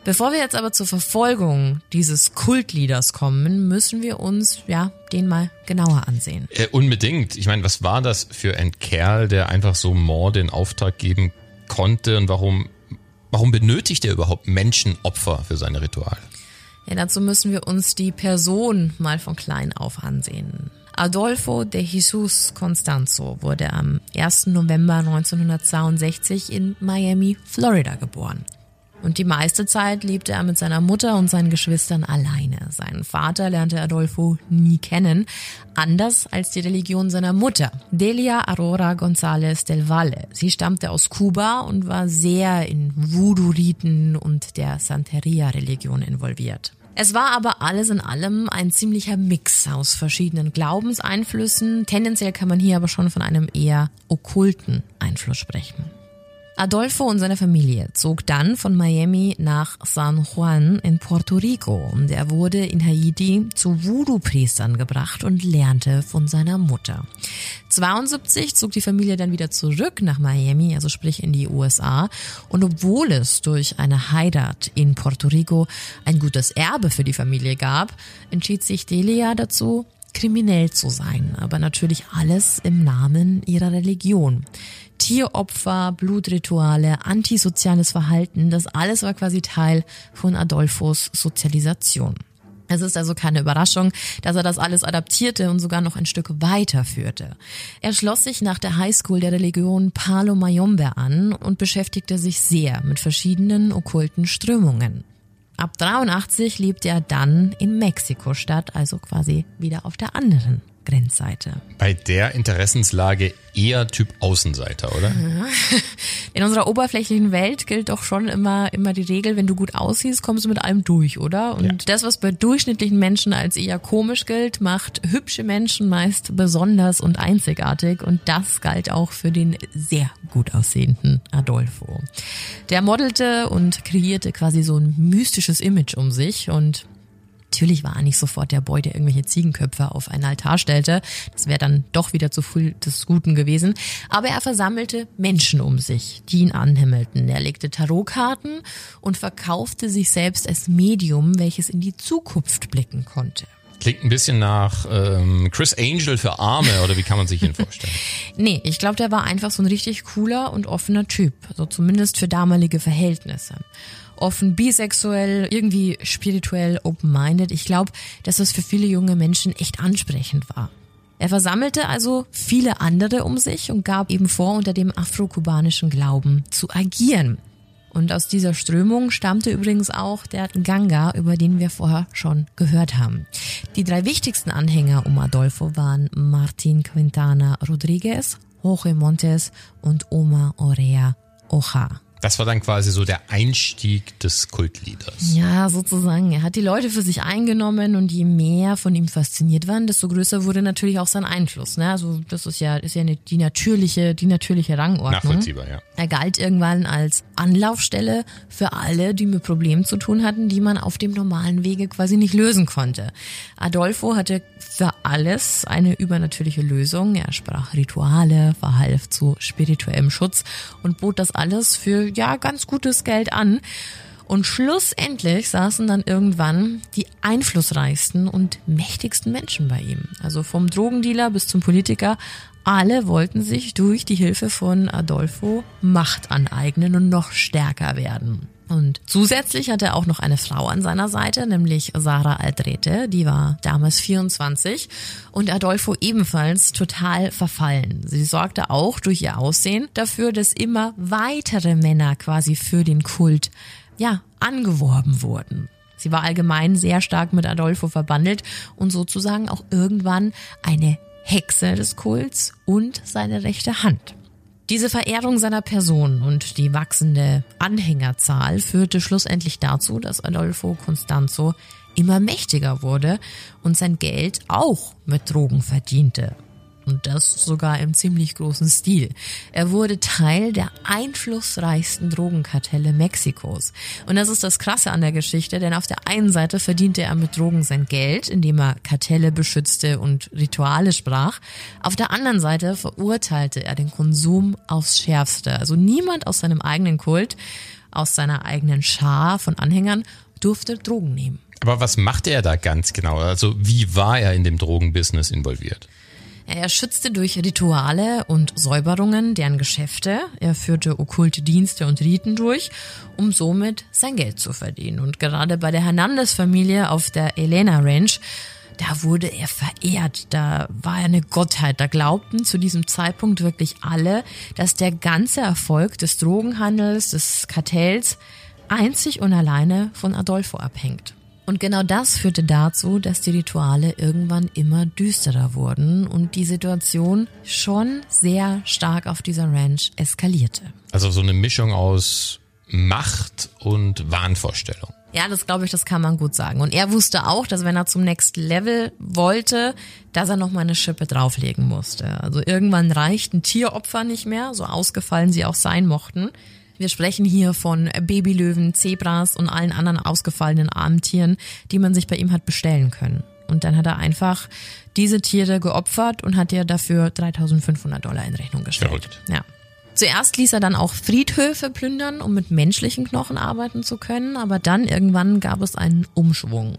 Bevor wir jetzt aber zur Verfolgung dieses Kultleaders kommen, müssen wir uns, ja, den mal genauer ansehen. Äh, unbedingt. Ich meine, was war das für ein Kerl, der einfach so Mord in Auftrag geben konnte und warum, warum benötigt er überhaupt Menschenopfer für seine Rituale? Ja, dazu müssen wir uns die Person mal von klein auf ansehen. Adolfo de Jesus Constanzo wurde am 1. November 1962 in Miami, Florida geboren. Und die meiste Zeit lebte er mit seiner Mutter und seinen Geschwistern alleine. Seinen Vater lernte Adolfo nie kennen, anders als die Religion seiner Mutter, Delia Aurora González del Valle. Sie stammte aus Kuba und war sehr in Voodoo-Riten und der Santeria-Religion involviert. Es war aber alles in allem ein ziemlicher Mix aus verschiedenen Glaubenseinflüssen. Tendenziell kann man hier aber schon von einem eher okkulten Einfluss sprechen. Adolfo und seine Familie zog dann von Miami nach San Juan in Puerto Rico und er wurde in Haiti zu Voodoo-Priestern gebracht und lernte von seiner Mutter. 72 zog die Familie dann wieder zurück nach Miami, also sprich in die USA und obwohl es durch eine Heirat in Puerto Rico ein gutes Erbe für die Familie gab, entschied sich Delia dazu, kriminell zu sein, aber natürlich alles im Namen ihrer Religion. Tieropfer, Blutrituale, antisoziales Verhalten, das alles war quasi Teil von Adolfos Sozialisation. Es ist also keine Überraschung, dass er das alles adaptierte und sogar noch ein Stück weiterführte. Er schloss sich nach der Highschool der Religion Palo Mayombe an und beschäftigte sich sehr mit verschiedenen okkulten Strömungen. Ab 83 lebte er dann in Mexiko-Stadt, also quasi wieder auf der anderen Grenzseite. Bei der Interessenslage eher Typ Außenseiter, oder? In unserer oberflächlichen Welt gilt doch schon immer, immer die Regel, wenn du gut aussiehst, kommst du mit allem durch, oder? Und Ja. das, was bei durchschnittlichen Menschen als eher komisch gilt, macht hübsche Menschen meist besonders und einzigartig. Und das galt auch für den sehr gut aussehenden Adolfo. Der modelte und kreierte quasi so ein mystisches Image um sich und Natürlich war er nicht sofort der Boy, der irgendwelche Ziegenköpfe auf einen Altar stellte. Das wäre dann doch wieder zu viel des Guten gewesen. Aber er versammelte Menschen um sich, die ihn anhimmelten. Er legte Tarotkarten und verkaufte sich selbst als Medium, welches in die Zukunft blicken konnte. Klingt ein bisschen nach ähm, Chris Angel für Arme, oder wie kann man sich ihn vorstellen? Nee, ich glaube, der war einfach so ein richtig cooler und offener Typ. So zumindest für damalige Verhältnisse. Offen bisexuell, irgendwie spirituell open-minded. Ich glaube, dass das für viele junge Menschen echt ansprechend war. Er versammelte also viele andere um sich und gab eben vor, unter dem afro-kubanischen Glauben zu agieren. Und aus dieser Strömung stammte übrigens auch der Ganga, über den wir vorher schon gehört haben. Die drei wichtigsten Anhänger um Adolfo waren Martin Quintana Rodriguez, Jorge Montes und Oma Orea Oja. Das war dann quasi so der Einstieg des Kultleaders. Ja, sozusagen. Er hat die Leute für sich eingenommen und je mehr von ihm fasziniert waren, desto größer wurde natürlich auch sein Einfluss. Ne? Also das ist ja, ist ja eine, die natürliche, die natürliche Rangordnung. Nachvollziehbar, ja. Er galt irgendwann als Anlaufstelle für alle, die mit Problemen zu tun hatten, die man auf dem normalen Wege quasi nicht lösen konnte. Adolfo hatte für alles eine übernatürliche Lösung. Er sprach Rituale, verhalf zu spirituellem Schutz und bot das alles für ja ganz gutes Geld an. Und schlussendlich saßen dann irgendwann die einflussreichsten und mächtigsten Menschen bei ihm. Also vom Drogendealer bis zum Politiker. Alle wollten sich durch die Hilfe von Adolfo Macht aneignen und noch stärker werden. Und zusätzlich hatte er auch noch eine Frau an seiner Seite, nämlich Sarah Aldrete, die war damals 24 und Adolfo ebenfalls total verfallen. Sie sorgte auch durch ihr Aussehen dafür, dass immer weitere Männer quasi für den Kult, ja, angeworben wurden. Sie war allgemein sehr stark mit Adolfo verbandelt und sozusagen auch irgendwann eine Hexe des Kults und seine rechte Hand. Diese Verehrung seiner Person und die wachsende Anhängerzahl führte schlussendlich dazu, dass Adolfo Constanzo immer mächtiger wurde und sein Geld auch mit Drogen verdiente. Und das sogar im ziemlich großen Stil. Er wurde Teil der einflussreichsten Drogenkartelle Mexikos. Und das ist das Krasse an der Geschichte, denn auf der einen Seite verdiente er mit Drogen sein Geld, indem er Kartelle beschützte und Rituale sprach. Auf der anderen Seite verurteilte er den Konsum aufs Schärfste. Also niemand aus seinem eigenen Kult, aus seiner eigenen Schar von Anhängern durfte Drogen nehmen. Aber was machte er da ganz genau? Also wie war er in dem Drogenbusiness involviert? Er schützte durch Rituale und Säuberungen deren Geschäfte, er führte okkulte Dienste und Riten durch, um somit sein Geld zu verdienen. Und gerade bei der Hernandez-Familie auf der Elena Ranch, da wurde er verehrt, da war er eine Gottheit, da glaubten zu diesem Zeitpunkt wirklich alle, dass der ganze Erfolg des Drogenhandels, des Kartells einzig und alleine von Adolfo abhängt. Und genau das führte dazu, dass die Rituale irgendwann immer düsterer wurden und die Situation schon sehr stark auf dieser Ranch eskalierte. Also so eine Mischung aus Macht und Wahnvorstellung. Ja, das glaube ich, das kann man gut sagen. Und er wusste auch, dass wenn er zum Next Level wollte, dass er noch mal eine Schippe drauflegen musste. Also irgendwann reichten Tieropfer nicht mehr, so ausgefallen sie auch sein mochten. Wir sprechen hier von Babylöwen, Zebras und allen anderen ausgefallenen armen Tieren, die man sich bei ihm hat bestellen können. Und dann hat er einfach diese Tiere geopfert und hat ihr dafür 3500 Dollar in Rechnung gestellt. Verrückt. Ja. Zuerst ließ er dann auch Friedhöfe plündern, um mit menschlichen Knochen arbeiten zu können, aber dann irgendwann gab es einen Umschwung.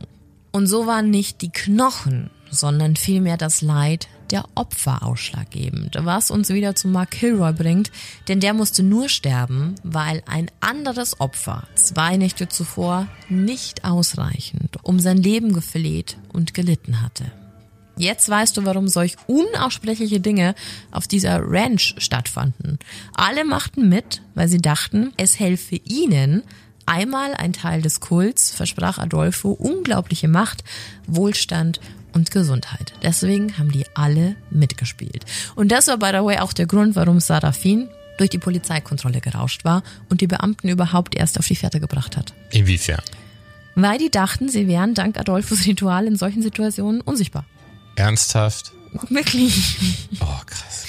Und so waren nicht die Knochen, sondern vielmehr das Leid der Opfer ausschlaggebend, was uns wieder zu Mark Kilroy bringt, denn der musste nur sterben, weil ein anderes Opfer zwei Nächte zuvor nicht ausreichend um sein Leben gefleht und gelitten hatte. Jetzt weißt du, warum solch unaussprechliche Dinge auf dieser Ranch stattfanden. Alle machten mit, weil sie dachten, es helfe ihnen, einmal ein Teil des Kults, versprach Adolfo unglaubliche Macht, Wohlstand und Gesundheit. Deswegen haben die alle mitgespielt. Und das war, by the way, auch der Grund, warum Sarafin durch die Polizeikontrolle gerauscht war und die Beamten überhaupt erst auf die Fährte gebracht hat. Inwiefern? Weil die dachten, sie wären dank Adolfos Ritual in solchen Situationen unsichtbar. Ernsthaft? Wirklich. Oh, krass.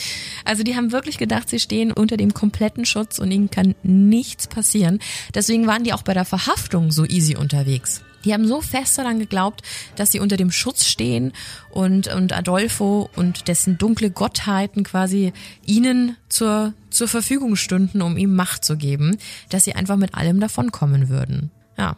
Also die haben wirklich gedacht, sie stehen unter dem kompletten Schutz und ihnen kann nichts passieren. Deswegen waren die auch bei der Verhaftung so easy unterwegs. Die haben so fest daran geglaubt, dass sie unter dem Schutz stehen und, und Adolfo und dessen dunkle Gottheiten quasi ihnen zur, zur Verfügung stünden, um ihm Macht zu geben, dass sie einfach mit allem davonkommen würden. Ja.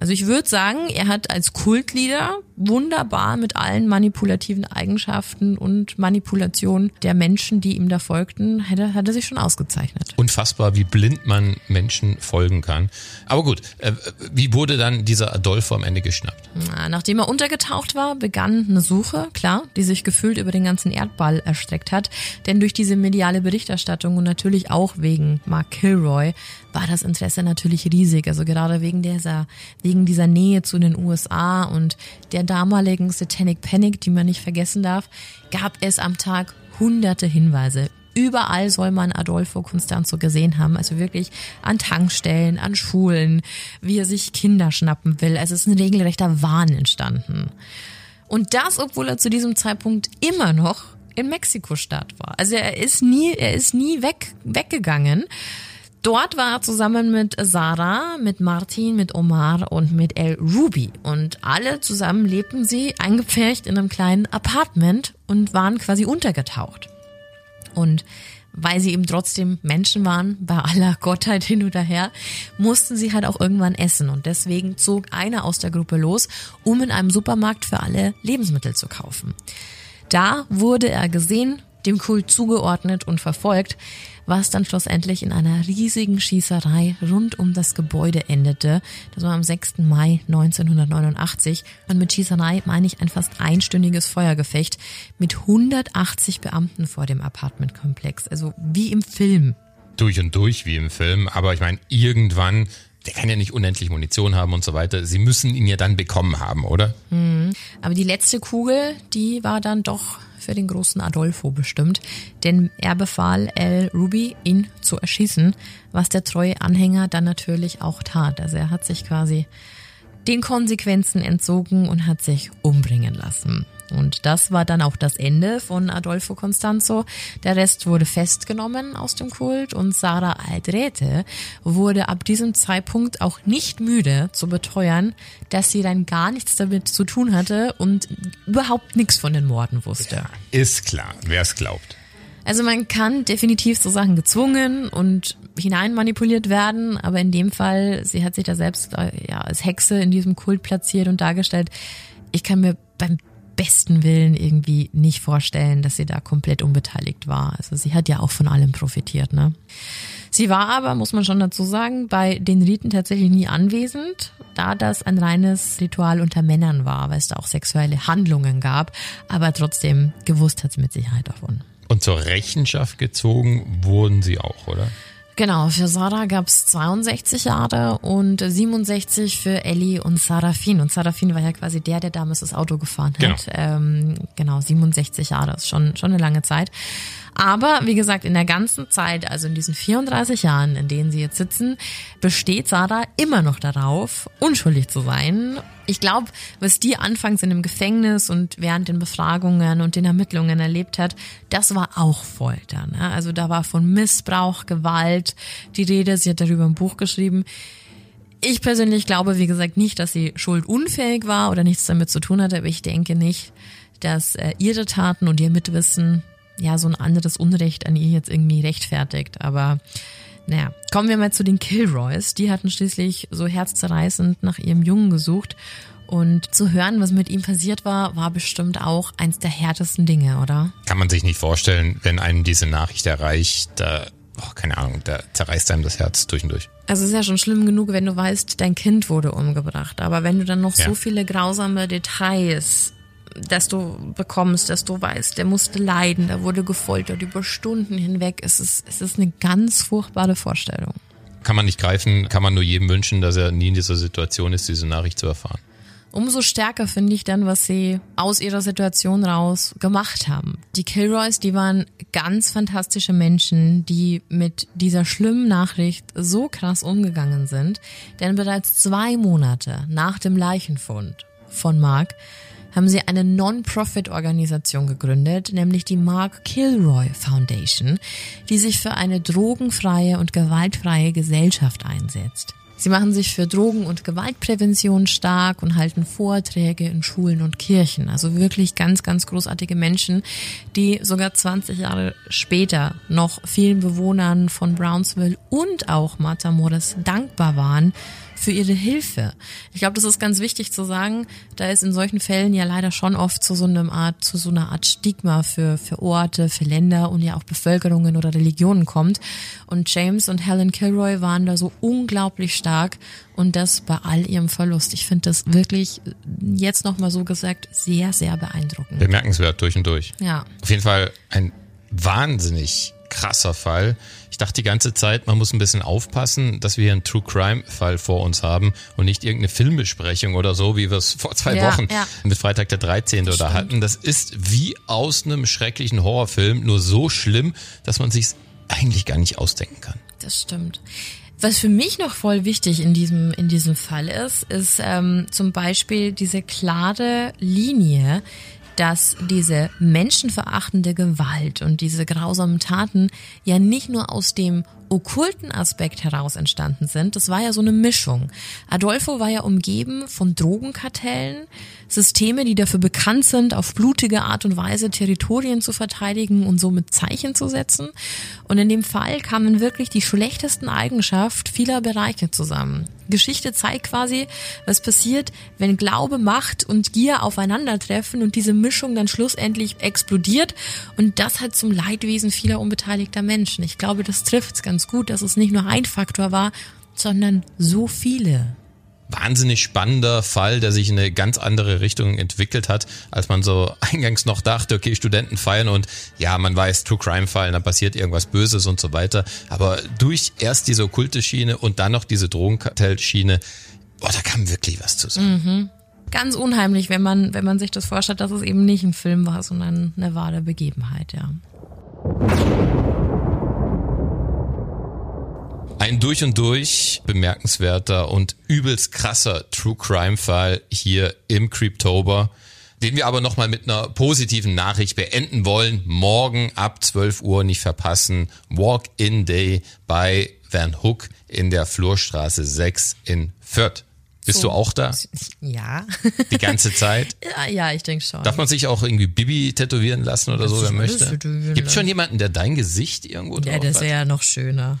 Also ich würde sagen, er hat als Kultleader wunderbar mit allen manipulativen Eigenschaften und Manipulationen der Menschen, die ihm da folgten, hätte, hat er sich schon ausgezeichnet. Unfassbar, wie blind man Menschen folgen kann. Aber gut, äh, wie wurde dann dieser Adolfo am Ende geschnappt? Na, nachdem er untergetaucht war, begann eine Suche, klar, die sich gefühlt über den ganzen Erdball erstreckt hat. Denn durch diese mediale Berichterstattung und natürlich auch wegen Mark Kilroy war das Interesse natürlich riesig. Also gerade wegen dieser, wegen dieser Nähe zu den USA und der damaligen Satanic Panic, die man nicht vergessen darf, gab es am Tag hunderte Hinweise. Überall soll man Adolfo Constanzo gesehen haben, also wirklich an Tankstellen, an Schulen, wie er sich Kinder schnappen will. Also es ist ein regelrechter Wahn entstanden. Und das, obwohl er zu diesem Zeitpunkt immer noch in Mexiko-Stadt war. Also er ist nie, er ist nie weg, weggegangen. Dort war er zusammen mit Sarah, mit Martin, mit Omar und mit El Ruby. Und alle zusammen lebten sie eingepfercht in einem kleinen Apartment und waren quasi untergetaucht. Und weil sie eben trotzdem Menschen waren, bei aller Gottheit hin oder her, mussten sie halt auch irgendwann essen. Und deswegen zog einer aus der Gruppe los, um in einem Supermarkt für alle Lebensmittel zu kaufen. Da wurde er gesehen, dem Kult zugeordnet und verfolgt, was dann schlussendlich in einer riesigen Schießerei rund um das Gebäude endete. Das war am 6. Mai 1989. Und mit Schießerei meine ich ein fast einstündiges Feuergefecht mit 180 Beamten vor dem Apartmentkomplex. Also wie im Film. Durch und durch wie im Film. Aber ich meine, irgendwann der kann ja nicht unendlich Munition haben und so weiter. Sie müssen ihn ja dann bekommen haben, oder? Mhm. Aber die letzte Kugel, die war dann doch für den großen Adolfo bestimmt, denn er befahl El Ruby, ihn zu erschießen, was der treue Anhänger dann natürlich auch tat. Also er hat sich quasi den Konsequenzen entzogen und hat sich umbringen lassen. Und das war dann auch das Ende von Adolfo Constanzo. Der Rest wurde festgenommen aus dem Kult und Sarah Aldrete wurde ab diesem Zeitpunkt auch nicht müde zu beteuern, dass sie dann gar nichts damit zu tun hatte und überhaupt nichts von den Morden wusste. Ja, ist klar, wer es glaubt. Also man kann definitiv so Sachen gezwungen und hinein manipuliert werden, aber in dem Fall, sie hat sich da selbst äh, ja, als Hexe in diesem Kult platziert und dargestellt. Ich kann mir beim besten Willen irgendwie nicht vorstellen, dass sie da komplett unbeteiligt war. Also sie hat ja auch von allem profitiert, ne? Sie war aber, muss man schon dazu sagen, bei den Riten tatsächlich nie anwesend, da das ein reines Ritual unter Männern war, weil es da auch sexuelle Handlungen gab. Aber trotzdem gewusst hat sie mit Sicherheit davon. Und zur Rechenschaft gezogen wurden sie auch, oder? Genau, für Sarah gab's 62 Jahre und 67 für Ellie und Sarafin. Und Sarafin war ja quasi der, der damals das Auto gefahren hat. Genau, ähm, genau 67 Jahre, ist schon, schon eine lange Zeit. Aber wie gesagt, in der ganzen Zeit, also in diesen 34 Jahren, in denen sie jetzt sitzen, besteht Sarah immer noch darauf, unschuldig zu sein. Ich glaube, was die anfangs in dem Gefängnis und während den Befragungen und den Ermittlungen erlebt hat, das war auch Folter. Ne? Also da war von Missbrauch, Gewalt die Rede. Sie hat darüber ein Buch geschrieben. Ich persönlich glaube, wie gesagt, nicht, dass sie schuldunfähig war oder nichts damit zu tun hatte, aber ich denke nicht, dass äh, ihre Taten und ihr Mitwissen ja, so ein anderes Unrecht an ihr jetzt irgendwie rechtfertigt. Aber naja, kommen wir mal zu den Kilroys. Die hatten schließlich so herzzerreißend nach ihrem Jungen gesucht. Und zu hören, was mit ihm passiert war, war bestimmt auch eins der härtesten Dinge, oder? Kann man sich nicht vorstellen, wenn einem diese Nachricht erreicht, da, oh, keine Ahnung, da zerreißt einem das Herz durch und durch. Also es ist ja schon schlimm genug, wenn du weißt, dein Kind wurde umgebracht. Aber wenn du dann noch ja. so viele grausame Details dass du bekommst, dass du weißt, der musste leiden, der wurde gefoltert über Stunden hinweg. Es ist, es ist eine ganz furchtbare Vorstellung. Kann man nicht greifen, kann man nur jedem wünschen, dass er nie in dieser Situation ist, diese Nachricht zu erfahren. Umso stärker finde ich dann, was sie aus ihrer Situation raus gemacht haben. Die Kilroys, die waren ganz fantastische Menschen, die mit dieser schlimmen Nachricht so krass umgegangen sind, denn bereits zwei Monate nach dem Leichenfund von Mark haben sie eine Non-Profit-Organisation gegründet, nämlich die Mark Kilroy Foundation, die sich für eine drogenfreie und gewaltfreie Gesellschaft einsetzt. Sie machen sich für Drogen- und Gewaltprävention stark und halten Vorträge in Schulen und Kirchen. Also wirklich ganz, ganz großartige Menschen, die sogar 20 Jahre später noch vielen Bewohnern von Brownsville und auch Matamoros dankbar waren für ihre Hilfe. Ich glaube, das ist ganz wichtig zu sagen, da ist in solchen Fällen ja leider schon oft zu so einer Art, zu so einer Art Stigma für, für Orte, für Länder und ja auch Bevölkerungen oder Religionen kommt. Und James und Helen Kilroy waren da so unglaublich stark und das bei all ihrem Verlust. Ich finde das wirklich, jetzt nochmal so gesagt, sehr, sehr beeindruckend. Bemerkenswert durch und durch. Ja. Auf jeden Fall ein wahnsinnig krasser Fall. Ich dachte die ganze Zeit, man muss ein bisschen aufpassen, dass wir hier einen True Crime Fall vor uns haben und nicht irgendeine Filmbesprechung oder so, wie wir es vor zwei Ja, Wochen ja. mit Freitag der 13. oder hatten. Das ist wie aus einem schrecklichen Horrorfilm, nur so schlimm, dass man sich eigentlich gar nicht ausdenken kann. Das stimmt. Was für mich noch voll wichtig in diesem, in diesem Fall ist, ist ähm, zum Beispiel diese klare Linie, dass diese menschenverachtende Gewalt und diese grausamen Taten ja nicht nur aus dem okkulten Aspekt heraus entstanden sind. Das war ja so eine Mischung. Adolfo war ja umgeben von Drogenkartellen, Systeme, die dafür bekannt sind, auf blutige Art und Weise Territorien zu verteidigen und somit Zeichen zu setzen. Und in dem Fall kamen wirklich die schlechtesten Eigenschaften vieler Bereiche zusammen. Geschichte zeigt quasi, was passiert, wenn Glaube, Macht und Gier aufeinandertreffen und diese Mischung dann schlussendlich explodiert. Und das hat zum Leidwesen vieler unbeteiligter Menschen. Ich glaube, das trifft es ganz gut, dass es nicht nur ein Faktor war, sondern so viele. wahnsinnig spannender Fall, der sich in eine ganz andere Richtung entwickelt hat, als man so eingangs noch dachte, okay, Studenten feiern und ja, man weiß, True Crime fallen, da passiert irgendwas Böses und so weiter. Aber durch erst diese okkulte Schiene und dann noch diese Drogenkartellschiene, boah, da kam wirklich was zusammen. Ganz unheimlich, wenn man, wenn man sich das vorstellt, dass es eben nicht ein Film war, sondern eine wahre Begebenheit, ja. Ein durch und durch bemerkenswerter und übelst krasser True Crime Fall hier im Creeptober, den wir aber nochmal mit einer positiven Nachricht beenden wollen. Morgen ab 12 Uhr nicht verpassen. Walk-in Day bei Van Hook in der Flurstraße 6 in Fürth. Bist So. du auch da? Ja. Die ganze Zeit? ja, ja, ich denke schon. Darf man sich auch irgendwie Bibi tätowieren lassen oder so, sich wer möchte? Gibt schon lassen. jemanden, der dein Gesicht irgendwo ja, drauf das hat? wäre ja noch schöner.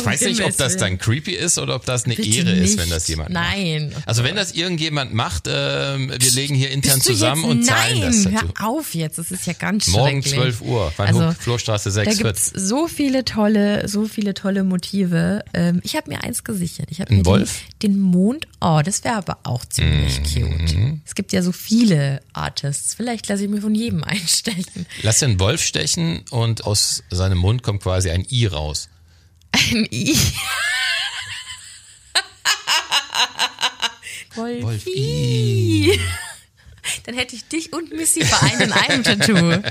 Ich weiß nicht, ob das dann creepy ist oder ob das eine Bitte Ehre ist, nicht. wenn das jemand macht. Nein. Also wenn das irgendjemand macht, ähm, wir legen hier intern zusammen und zahlen Nein, das dazu. hör auf jetzt, das ist ja ganz Morgen schrecklich. 12 Uhr, Van Also, Hook, Flurstraße Da 6 gibt's so viele tolle, so viele tolle Motive. Ähm, ich habe mir eins gesichert. Ich habe mir Wolf? Den, den Mond. Oh, das wäre aber auch ziemlich Mhm. cute. Es gibt ja so viele Artists. Vielleicht lasse ich mir von jedem einstechen. Lass den Wolf stechen und aus seinem Mund kommt quasi ein I raus. Ein I. Wolfi. Wolfi. Dann hätte ich dich und Missy vereint in einem Tattoo.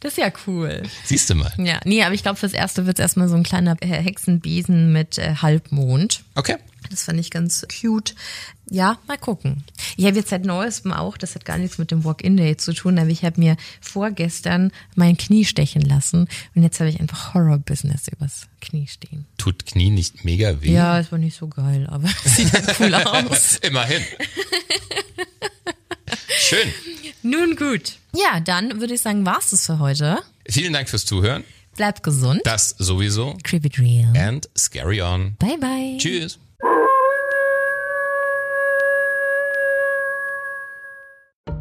Das ist ja cool. Siehst du mal. Ja, nee, aber ich glaube, fürs Erste wird's erstmal so ein kleiner äh, Hexenbesen mit äh, Halbmond. Okay. Das fand ich ganz cute. Ja, mal gucken. Ich habe jetzt seit Neuestem auch, das hat gar nichts mit dem Walk-In-Day zu tun, aber ich habe mir vorgestern mein Knie stechen lassen und jetzt habe ich einfach Horror-Business übers Knie stehen. Tut Knie nicht mega weh? Ja, es war nicht so geil, aber es sieht halt cool aus. Immerhin. Schön. Nun gut. Ja, dann würde ich sagen, war's es für heute. Vielen Dank fürs Zuhören. Bleibt gesund. Das sowieso. Creep it real. And scary on. Bye bye. Tschüss.